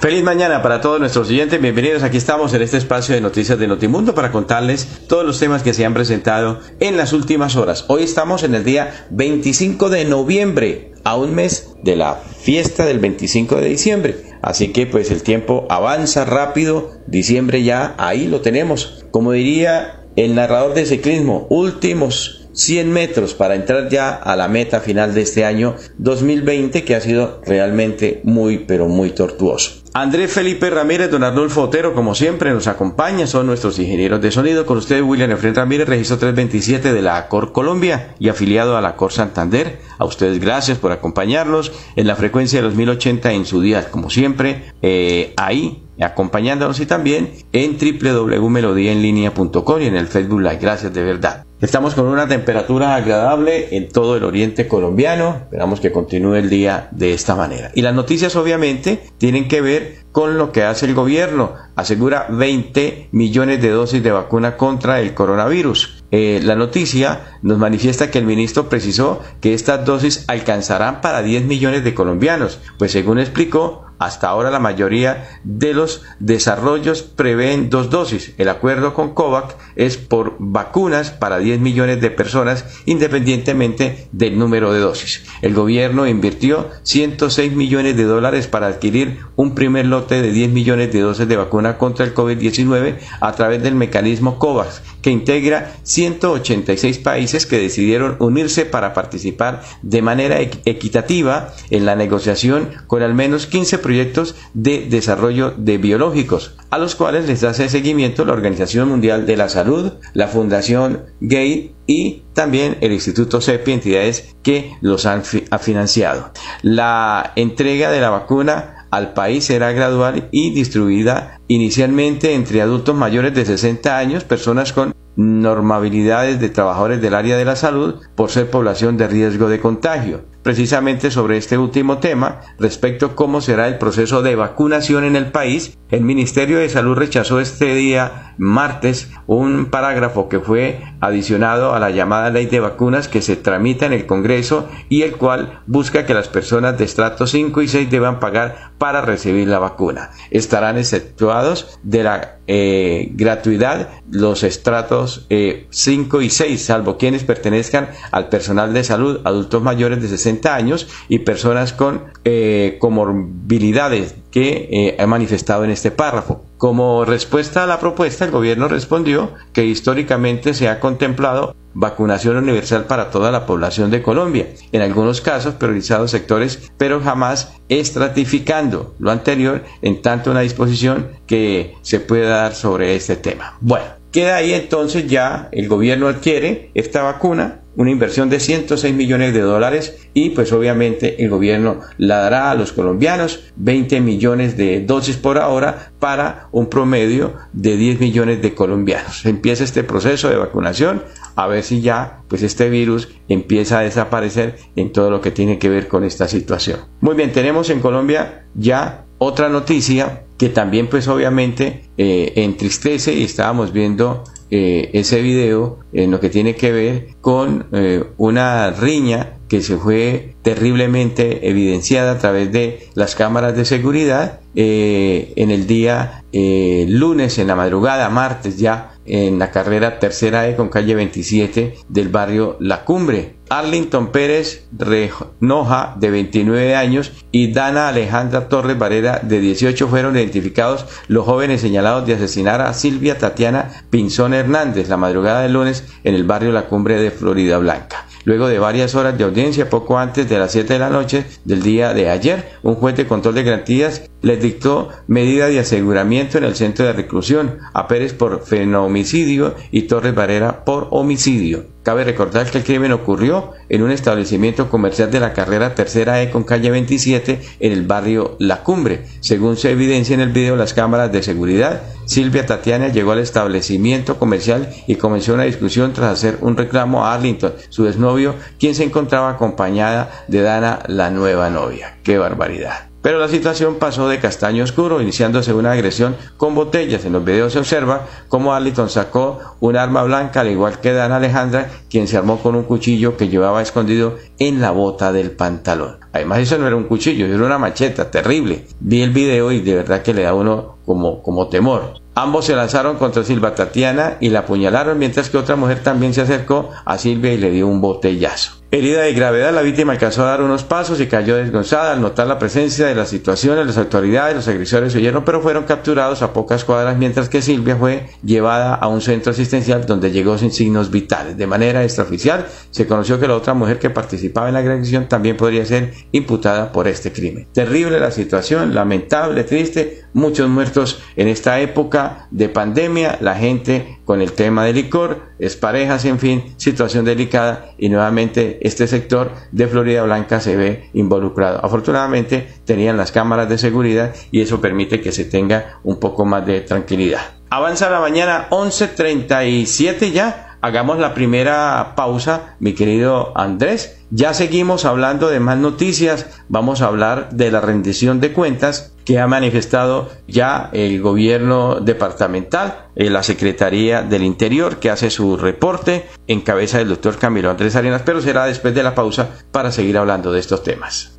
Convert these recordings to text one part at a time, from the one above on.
Feliz mañana para todos nuestros oyentes. Bienvenidos. Aquí estamos en este espacio de noticias de Notimundo para contarles todos los temas que se han presentado en las últimas horas. Hoy estamos en el día 25 de noviembre, a un mes de la fiesta del 25 de diciembre. Así que pues el tiempo avanza rápido. Diciembre ya ahí lo tenemos. Como diría el narrador de ciclismo, últimos 100 metros para entrar ya a la meta final de este año 2020 que ha sido realmente muy pero muy tortuoso. Andrés Felipe Ramírez, don Arnulfo Otero, como siempre, nos acompaña, son nuestros ingenieros de sonido. Con ustedes, William Efren Ramírez, registro 327 de la ACOR Colombia y afiliado a la ACOR Santander. A ustedes, gracias por acompañarnos en la frecuencia de los 1080 en su día, como siempre, eh, ahí acompañándonos y también en www.melodiaenlinea.com y en el Facebook Live. Gracias de verdad. Estamos con una temperatura agradable en todo el oriente colombiano. Esperamos que continúe el día de esta manera. Y las noticias obviamente tienen que ver con lo que hace el gobierno. Asegura 20 millones de dosis de vacuna contra el coronavirus. Eh, la noticia nos manifiesta que el ministro precisó que estas dosis alcanzarán para 10 millones de colombianos, pues según explicó, hasta ahora la mayoría de los desarrollos prevén dos dosis. El acuerdo con COVAX es por vacunas para 10 millones de personas independientemente del número de dosis. El gobierno invirtió 106 millones de dólares para adquirir un primer lote de 10 millones de dosis de vacuna contra el COVID-19 a través del mecanismo COVAX, que integra 186 países que decidieron unirse para participar de manera equitativa en la negociación con al menos 15 proyectos de desarrollo de biológicos, a los cuales les hace seguimiento la Organización Mundial de la Salud, la Fundación Gay y también el Instituto CEPI, entidades que los han financiado. La entrega de la vacuna al país será gradual y distribuida inicialmente entre adultos mayores de 60 años, personas con normabilidades de trabajadores del área de la salud por ser población de riesgo de contagio precisamente sobre este último tema, respecto a cómo será el proceso de vacunación en el país, el Ministerio de Salud rechazó este día, martes, un parágrafo que fue adicionado a la llamada ley de vacunas que se tramita en el Congreso y el cual busca que las personas de estrato 5 y 6 deban pagar para recibir la vacuna. Estarán exceptuados de la eh, gratuidad los estratos 5 eh, y 6, salvo quienes pertenezcan al personal de salud, adultos mayores de 60 años y personas con eh, comorbilidades que ha manifestado en este párrafo. Como respuesta a la propuesta, el gobierno respondió que históricamente se ha contemplado vacunación universal para toda la población de Colombia, en algunos casos priorizados sectores, pero jamás estratificando lo anterior en tanto una disposición que se pueda dar sobre este tema. Bueno, queda ahí entonces ya el gobierno adquiere esta vacuna una inversión de 106 millones de dólares y pues obviamente el gobierno la dará a los colombianos 20 millones de dosis por ahora para un promedio de 10 millones de colombianos. Empieza este proceso de vacunación a ver si ya pues este virus empieza a desaparecer en todo lo que tiene que ver con esta situación. Muy bien, tenemos en Colombia ya otra noticia que también pues obviamente eh, entristece y estábamos viendo eh, ese video en lo que tiene que ver con eh, una riña que se fue terriblemente evidenciada a través de las cámaras de seguridad eh, en el día lunes, en la madrugada, martes ya, en la carrera tercera E con calle 27 del barrio La Cumbre. Arlington Pérez Renoja, de 29 años, y Dana Alejandra Torres Varela, de 18, fueron identificados los jóvenes señalados de asesinar a Silvia Tatiana Pinzón Hernández la madrugada del lunes en el barrio La Cumbre de Florida Blanca. Luego de varias horas de audiencia, poco antes de las 7 de la noche del día de ayer, un juez de control de garantías les dictó medida de aseguramiento en el centro de reclusión, a Pérez por fenomicidio y Torres Varela por homicidio. Cabe recordar que el crimen ocurrió en un establecimiento comercial de la carrera tercera E con calle 27 en el barrio La Cumbre. Según se evidencia en el video las cámaras de seguridad, Silvia Tatiana llegó al establecimiento comercial y comenzó una discusión tras hacer un reclamo a Arlington, su exnovio, quien se encontraba acompañada de Dana, la nueva novia. ¡Qué barbaridad! Pero la situación pasó de castaño oscuro, iniciándose una agresión con botellas. En los videos se observa cómo Arlington sacó un arma blanca, al igual que Dan Alejandra, quien se armó con un cuchillo que llevaba escondido en la bota del pantalón. Además, eso no era un cuchillo, era una macheta terrible. Vi el video y de verdad que le da uno como, como temor. Ambos se lanzaron contra Silva Tatiana y la apuñalaron, mientras que otra mujer también se acercó a Silvia y le dio un botellazo. Herida de gravedad, la víctima alcanzó a dar unos pasos y cayó desgonzada al notar la presencia de la situación. Las autoridades, los agresores huyeron, pero fueron capturados a pocas cuadras, mientras que Silvia fue llevada a un centro asistencial donde llegó sin signos vitales. De manera extraoficial, se conoció que la otra mujer que participaba en la agresión también podría ser imputada por este crimen. Terrible la situación, lamentable, triste, muchos muertos en esta época de pandemia, la gente con el tema del licor, es parejas, en fin, situación delicada y nuevamente este sector de Florida Blanca se ve involucrado. Afortunadamente tenían las cámaras de seguridad y eso permite que se tenga un poco más de tranquilidad. Avanza la mañana 11.37 ya. Hagamos la primera pausa, mi querido Andrés. Ya seguimos hablando de más noticias. Vamos a hablar de la rendición de cuentas que ha manifestado ya el gobierno departamental, eh, la Secretaría del Interior, que hace su reporte en cabeza del doctor Camilo Andrés Arenas, pero será después de la pausa para seguir hablando de estos temas.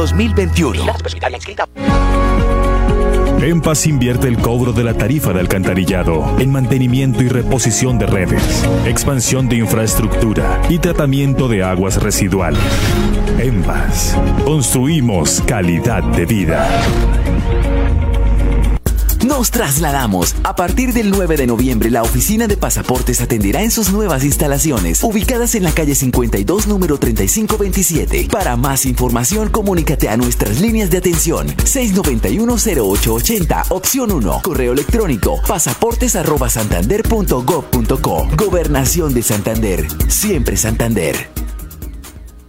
2021. En Paz invierte el cobro de la tarifa de alcantarillado en mantenimiento y reposición de redes, expansión de infraestructura y tratamiento de aguas residuales. En Paz, construimos calidad de vida. Nos trasladamos. A partir del 9 de noviembre, la oficina de pasaportes atenderá en sus nuevas instalaciones, ubicadas en la calle 52, número 3527. Para más información, comunícate a nuestras líneas de atención 691-0880, opción 1, correo electrónico pasaportes.santander.gov.co. Gobernación de Santander. Siempre Santander.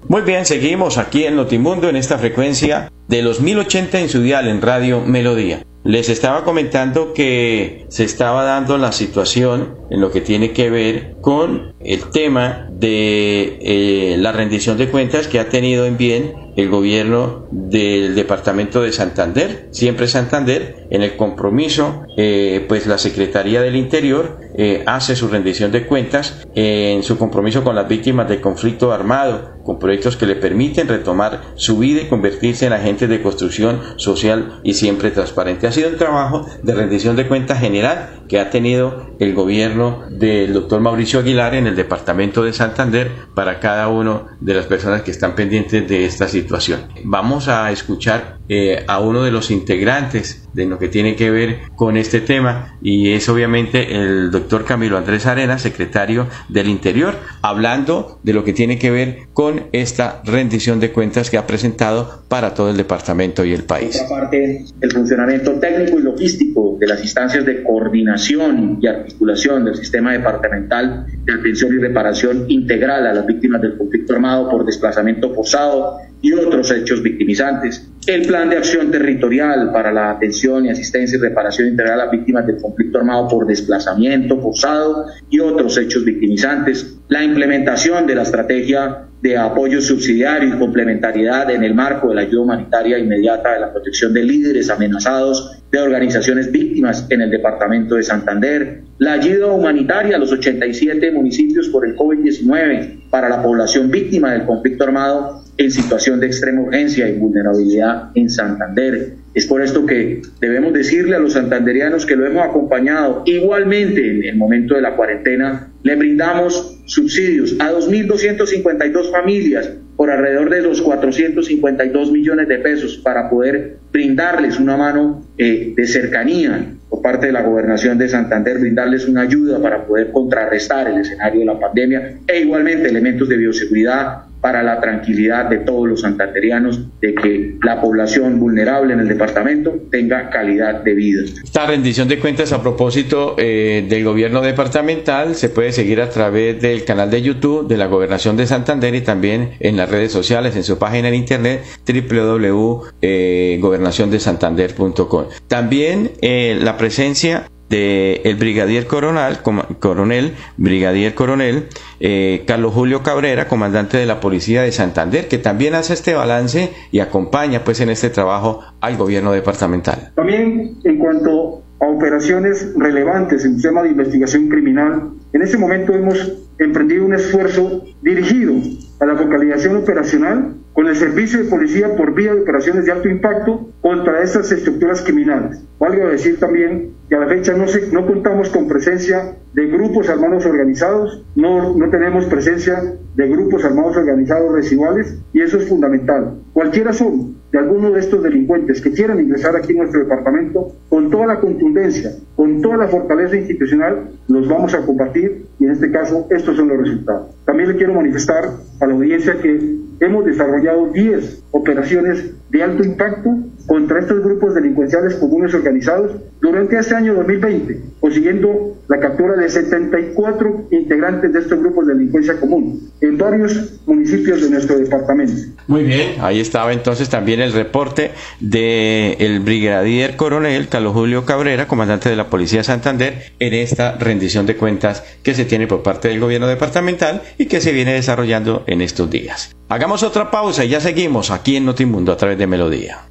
Muy bien, seguimos aquí en Notimundo en esta frecuencia de los 1080 en su dial en Radio Melodía. Les estaba comentando que se estaba dando la situación en lo que tiene que ver con el tema de eh, la rendición de cuentas que ha tenido en bien el gobierno del departamento de Santander, siempre Santander, en el compromiso, eh, pues la Secretaría del Interior eh, hace su rendición de cuentas en su compromiso con las víctimas del conflicto armado, con proyectos que le permiten retomar su vida y convertirse en agentes de construcción social y siempre transparente. Ha sido un trabajo de rendición de cuentas general que ha tenido el gobierno del doctor Mauricio Aguilar en el departamento de Santander para cada una de las personas que están pendientes de esta situación. Vamos a escuchar eh, a uno de los integrantes de lo que tiene que ver con este tema y es obviamente el doctor Camilo Andrés Arena, secretario del Interior, hablando de lo que tiene que ver con esta rendición de cuentas que ha presentado para todo el departamento y el país. Por parte, el funcionamiento técnico y logístico de las instancias de coordinación y articulación del sistema departamental de atención y reparación integral a las víctimas del conflicto armado por desplazamiento forzado y otros hechos victimizantes. El plan de acción territorial para la atención y asistencia y reparación integral a las víctimas del conflicto armado por desplazamiento forzado y otros hechos victimizantes. La implementación de la estrategia de apoyo subsidiario y complementariedad en el marco de la ayuda humanitaria inmediata de la protección de líderes amenazados de organizaciones víctimas en el departamento de Santander, la ayuda humanitaria a los 87 municipios por el COVID-19 para la población víctima del conflicto armado en situación de extrema urgencia y vulnerabilidad en Santander. Es por esto que debemos decirle a los santanderianos que lo hemos acompañado igualmente en el momento de la cuarentena. Le brindamos subsidios a 2.252 familias por alrededor de los 452 millones de pesos para poder brindarles una mano eh, de cercanía por parte de la gobernación de Santander, brindarles una ayuda para poder contrarrestar el escenario de la pandemia e igualmente elementos de bioseguridad para la tranquilidad de todos los santanderianos de que la población vulnerable en el departamento tenga calidad de vida. Esta rendición de cuentas a propósito eh, del gobierno departamental se puede seguir a través del canal de YouTube de la Gobernación de Santander y también en las redes sociales, en su página en internet www.gobernaciondesantander.com. También eh, la presencia del brigadier coronel, coronel brigadier coronel eh, Carlos Julio Cabrera, comandante de la Policía de Santander, que también hace este balance y acompaña pues en este trabajo al gobierno departamental. También en cuanto a operaciones relevantes en el tema de investigación criminal, en este momento hemos emprendido un esfuerzo dirigido a la focalización operacional con el servicio de policía por vía de operaciones de alto impacto contra estas estructuras criminales. Valgo decir también que a la fecha no, no contamos con presencia de grupos armados organizados, no, no tenemos presencia de grupos armados organizados residuales y eso es fundamental. Cualquiera son de alguno de estos delincuentes que quieran ingresar aquí en nuestro departamento, con toda la contundencia, con toda la fortaleza institucional, los vamos a compartir y en este caso estos son los resultados. También le quiero manifestar a la audiencia que hemos desarrollado 10 operaciones de alto impacto contra estos grupos delincuenciales comunes organizados durante este año 2020, consiguiendo la captura de 74 integrantes de estos grupos de delincuencia común en varios municipios de nuestro departamento. Muy bien, ahí estaba entonces también el reporte del brigadier coronel Carlos Julio Cabrera, comandante de la Policía de Santander, en esta rendición de cuentas que se tiene por parte del gobierno departamental y que se viene desarrollando en estos días. Hagamos otra pausa y ya seguimos aquí en Notimundo a través de Melodía.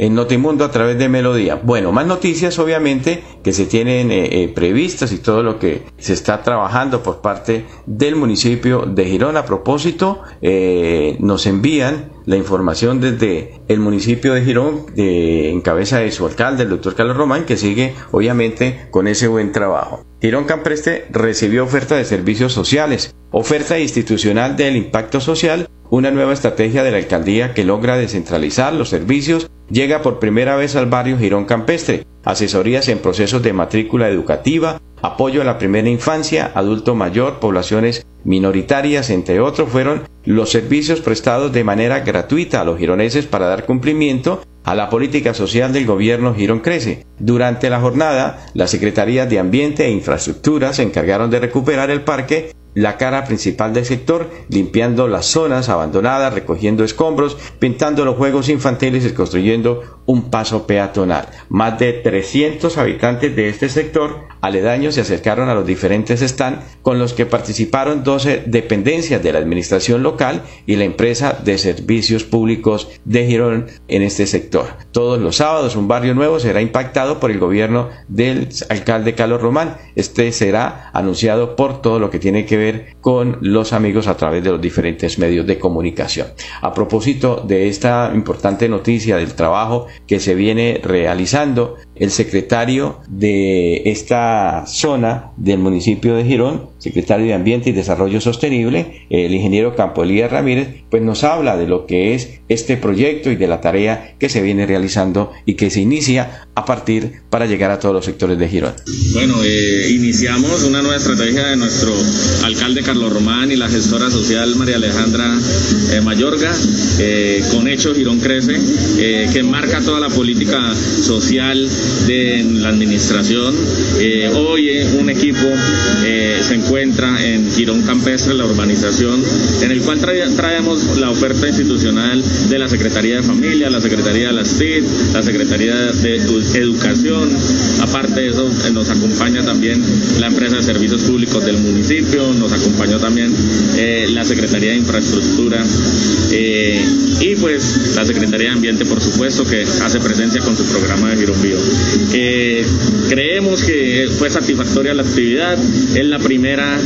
en Notimundo a través de Melodía. Bueno, más noticias obviamente que se tienen eh, eh, previstas y todo lo que se está trabajando por parte del municipio de Girón. A propósito, eh, nos envían la información desde el municipio de Girón en cabeza de su alcalde, el doctor Carlos Román, que sigue obviamente con ese buen trabajo. Girón Campreste recibió oferta de servicios sociales, oferta institucional del impacto social, una nueva estrategia de la alcaldía que logra descentralizar los servicios llega por primera vez al barrio Girón Campestre, asesorías en procesos de matrícula educativa, apoyo a la primera infancia, adulto mayor, poblaciones minoritarias, entre otros, fueron los servicios prestados de manera gratuita a los gironeses para dar cumplimiento a la política social del gobierno Girón Crece. Durante la jornada, las Secretarías de Ambiente e Infraestructura se encargaron de recuperar el parque la cara principal del sector, limpiando las zonas abandonadas, recogiendo escombros, pintando los juegos infantiles y construyendo un paso peatonal. Más de 300 habitantes de este sector aledaños se acercaron a los diferentes stands con los que participaron 12 dependencias de la administración local y la empresa de servicios públicos de Girón en este sector. Todos los sábados un barrio nuevo será impactado por el gobierno del alcalde Carlos Román. Este será anunciado por todo lo que tiene que ver con los amigos a través de los diferentes medios de comunicación. A propósito de esta importante noticia del trabajo que se viene realizando, el secretario de esta zona del municipio de Girón, secretario de Ambiente y Desarrollo Sostenible, el ingeniero Campo Elías Ramírez, pues nos habla de lo que es este proyecto y de la tarea que se viene realizando y que se inicia a partir para llegar a todos los sectores de Girón. Bueno, eh, iniciamos una nueva estrategia de nuestro alcalde Carlos Román y la gestora social María Alejandra eh, Mayorga, eh, con Hecho Girón Crece, que marca toda la política social de la administración. hoy un equipo se encuentra en Girón Campestre, la urbanización, en el cual traemos la oferta institucional de la Secretaría de Familia, la Secretaría de las TIC, la Secretaría de Educación. Aparte de eso, nos acompaña también la empresa de servicios públicos del municipio, nos acompañó también eh, la Secretaría de Infraestructura eh, y pues la Secretaría de Ambiente, por supuesto, que hace presencia con su programa de Girón. Eh, creemos que fue satisfactoria la actividad, es la primera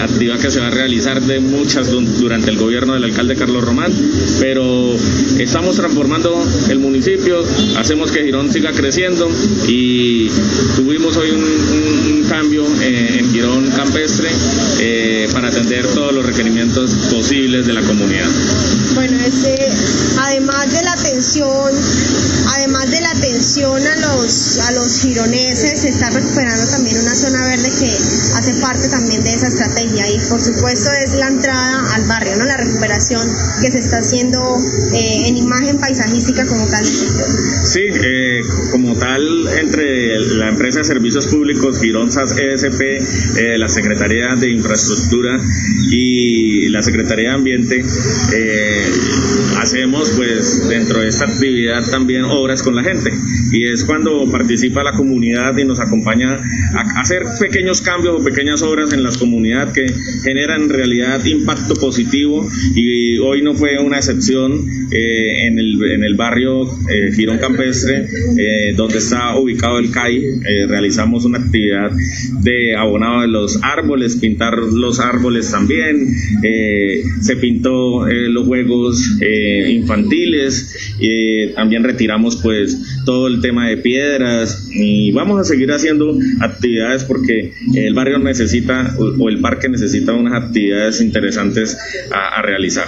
actividad que se va a realizar de muchas durante el gobierno del alcalde Carlos Román, pero estamos transformando el municipio, hacemos que Girón siga creciendo y tuvimos hoy un, cambio en Girón Campestre eh, para atender todos los requerimientos posibles de la comunidad. Bueno, este, además de la atención, además de la atención a los, a los gironeses, se está recuperando también una zona verde que hace parte también de esa estrategia y por supuesto es la entrada al barrio, ¿no? la recuperación que se está haciendo eh, en imagen paisajística como tal. Sí, eh, como tal, entre la empresa de servicios públicos Gironzas ESP, eh, la Secretaría de Infraestructura y la Secretaría de Ambiente, hacemos pues dentro de esta actividad también obras con la gente y es cuando participa la comunidad y nos acompaña a hacer pequeños cambios o pequeñas obras en las comunidades que generan en realidad impacto positivo y hoy no fue una excepción eh, en, el, en, el, barrio eh, Girón Campestre eh, donde está ubicado el CAI realizamos una actividad de abonado de los árboles pintar los árboles también se pintó los juegos infantiles también retiramos pues todo el tema de piedras y vamos a seguir haciendo actividades porque el barrio necesita o el parque necesita unas actividades interesantes a, realizar.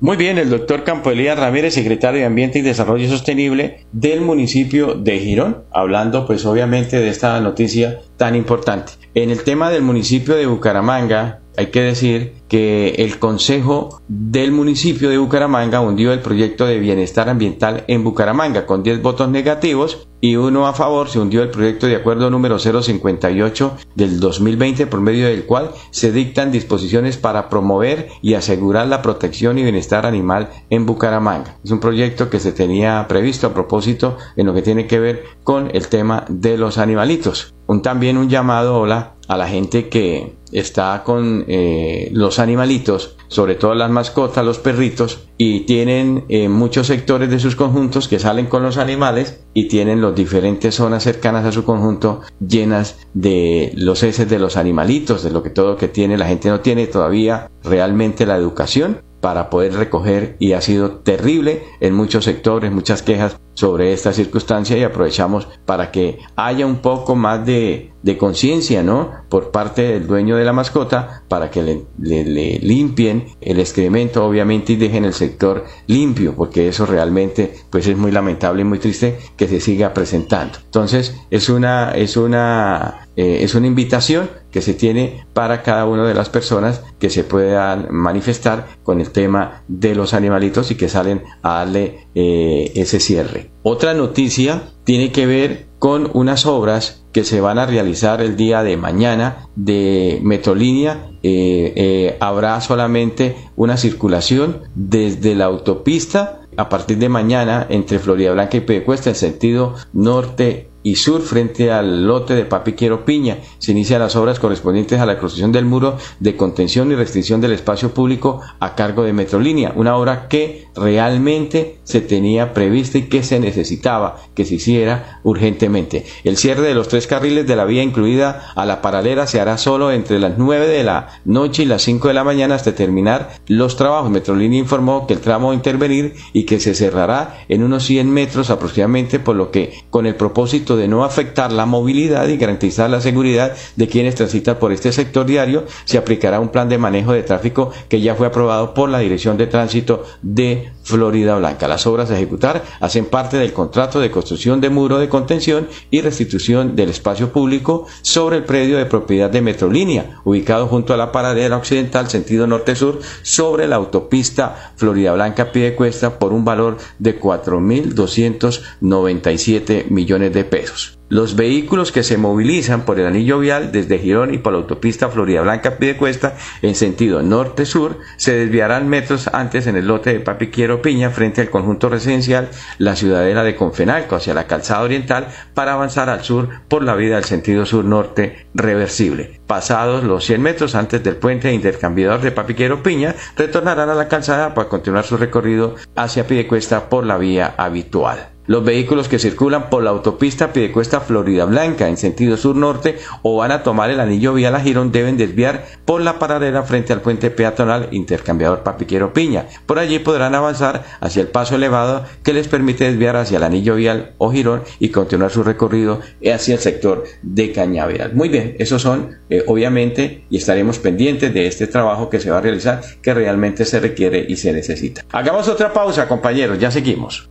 Muy bien, el doctor Campo Elías Ramírez, secretario de Ambiente y Desarrollo Sostenible del municipio de Girón, hablando pues obviamente de esta noticia tan importante. En el tema del municipio de Bucaramanga, hay que decir que el Consejo del municipio de Bucaramanga hundió el proyecto de bienestar ambiental en Bucaramanga con 10 votos negativos y uno a favor se hundió el proyecto de acuerdo número 058 del 2020 por medio del cual se dictan disposiciones para promover y asegurar la protección y bienestar animal en Bucaramanga. Es un proyecto que se tenía previsto a propósito en lo que tiene que ver con el tema de los animalitos. Un, también un llamado hola a la gente que está con eh, los animalitos, sobre todo las mascotas, los perritos, y tienen eh, muchos sectores de sus conjuntos que salen con los animales y tienen las diferentes zonas cercanas a su conjunto llenas de los heces de los animalitos, de lo que todo que tiene la gente no tiene todavía realmente la educación para poder recoger y ha sido terrible en muchos sectores, muchas quejas sobre esta circunstancia y aprovechamos para que haya un poco más de, conciencia, ¿no? Por parte del dueño de la mascota para que le, le, limpien el excremento, obviamente, y dejen el sector limpio, porque eso realmente, pues es muy lamentable y muy triste que se siga presentando. Entonces, es una, es una, eh, es una invitación que se tiene para cada una de las personas que se puedan manifestar con el tema de los animalitos y que salen a darle eh, ese cierre. Otra noticia tiene que ver con unas obras que se van a realizar el día de mañana de Metrolínea. Eh, eh, habrá solamente una circulación desde la autopista a partir de mañana entre Florida Blanca y Pedecuesta en sentido norte y sur frente al lote de Papiquero Piña. Se inician las obras correspondientes a la construcción del muro de contención y restricción del espacio público a cargo de Metrolínea, una obra que realmente se tenía prevista y que se necesitaba que se hiciera urgentemente. El cierre de los tres carriles de la vía incluida a la paralela se hará solo entre las 9 de la noche y las 5 de la mañana hasta terminar los trabajos. Metrolínea informó que el tramo a intervenir y que se cerrará en unos 100 metros aproximadamente, por lo que con el propósito de no afectar la movilidad y garantizar la seguridad de quienes transitan por este sector diario, se aplicará un plan de manejo de tráfico que ya fue aprobado por la Dirección de Tránsito de Florida Blanca. Las obras a ejecutar hacen parte del contrato de construcción de muro de contención y restitución del espacio público sobre el predio de propiedad de Metrolínea, ubicado junto a la paradera occidental sentido norte-sur sobre la autopista Florida Blanca Piedecuesta por un valor de 4.297 millones de pesos. Los vehículos que se movilizan por el anillo vial desde Girón y por la autopista Florida Blanca Piedecuesta en sentido norte-sur se desviarán metros antes en el lote de Papiquiero Piña frente al conjunto residencial La Ciudadela de Confenalco hacia la calzada oriental para avanzar al sur por la vía del sentido sur-norte reversible. Pasados los 100 metros antes del puente intercambiador de Papiquero Piña, retornarán a la calzada para continuar su recorrido hacia Piedecuesta por la vía habitual. Los vehículos que circulan por la autopista Piedecuesta Florida Blanca en sentido sur-norte o van a tomar el anillo vial a Girón deben desviar por la paradera frente al puente peatonal intercambiador Papiquero Piña. Por allí podrán avanzar hacia el paso elevado que les permite desviar hacia el anillo vial o Girón y continuar su recorrido hacia el sector de Cañaveral. Muy bien, esos son eh, obviamente y estaremos pendientes de este trabajo que se va a realizar que realmente se requiere y se necesita. Hagamos otra pausa compañeros, ya seguimos.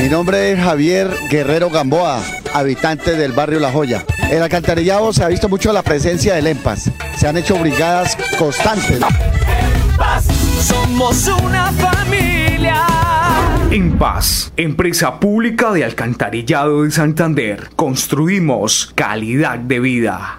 Mi nombre es Javier Guerrero Gamboa, habitante del barrio La Joya. En el alcantarillado se ha visto mucho la presencia del EMPAS. Se han hecho brigadas constantes. Paz, somos una familia. En Paz, empresa pública de alcantarillado de Santander, construimos calidad de vida.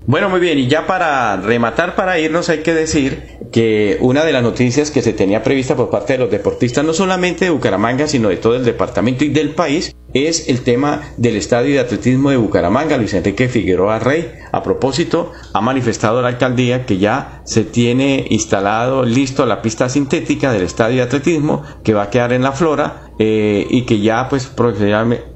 Bueno, muy bien, y ya para rematar, para irnos, hay que decir que una de las noticias que se tenía prevista por parte de los deportistas, no solamente de Bucaramanga, sino de todo el departamento y del país, es el tema del estadio de atletismo de Bucaramanga. Luis Enrique Figueroa Rey, a propósito, ha manifestado la alcaldía que ya se tiene instalado, listo la pista sintética del estadio de atletismo que va a quedar en la flora eh, y que ya pues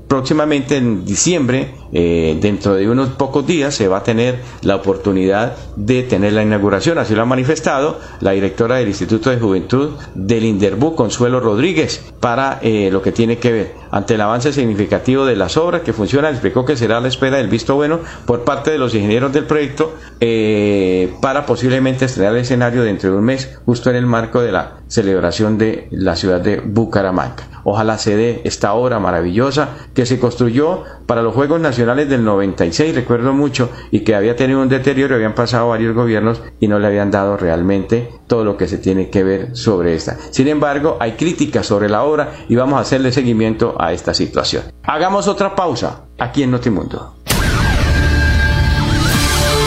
próximamente en diciembre eh, dentro de unos pocos días se va a tener la oportunidad de tener la inauguración. Así lo ha manifestado la directora del Instituto de Juventud del Inderbu, Consuelo Rodríguez, para eh, lo que tiene que ver. Ante el avance significativo de las obras que funcionan, explicó que será la espera del visto bueno por parte de los ingenieros del proyecto eh, para posiblemente estrenar el escenario dentro de un mes, justo en el marco de la celebración de la ciudad de Bucaramanga. Ojalá se dé esta obra maravillosa que se construyó para los Juegos Nacionales del 96, recuerdo mucho, y que había tenido un deterioro, habían pasado varios gobiernos y no le habían dado realmente todo lo que se tiene que ver sobre esta. Sin embargo, hay críticas sobre la obra y vamos a hacerle seguimiento a esta situación. Hagamos otra pausa aquí en Notimundo.